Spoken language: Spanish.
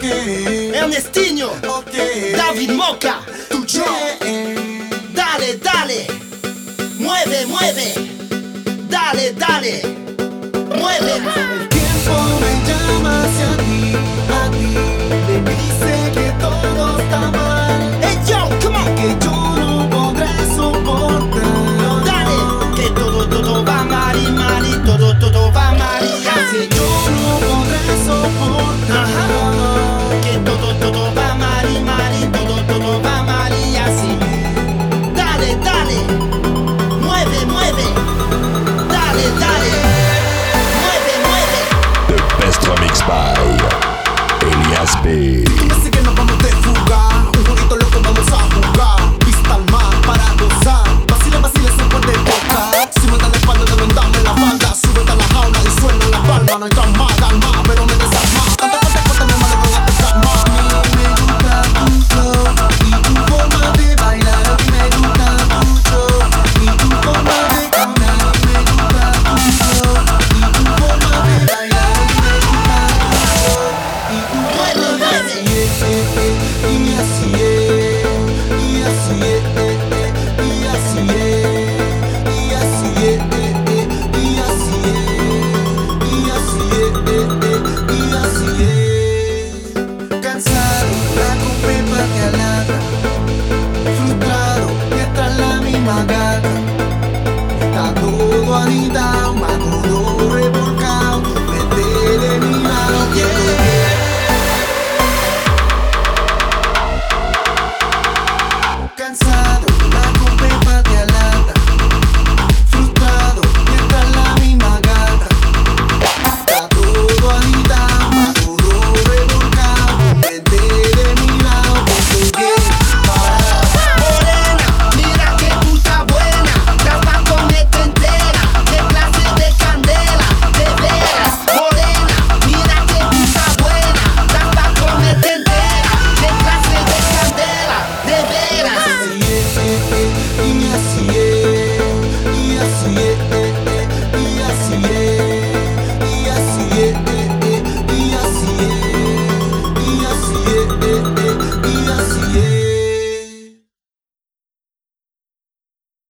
Ok. Ernestinho, Ok. David Moca, Tú Dale, dale, mueve, mueve, dale, dale, mueve. El tiempo me llama hacia ti, a ti. Me dice que todo está mal, Hey yo, come on, que yo no podré soportar. dale, que todo, todo va mal y mal y todo, todo va mal y así. yo no podré soportar. B. Así que nos vamos de fuga Un jueguito loco vamos a jugar. Vista al mar para gozar. Vacila, vacila, se puede tocar. Si me da la espalda, deben darme la falda. Súbete a la jaula y suena la palma No hay calma Tá tudo ainda maduro.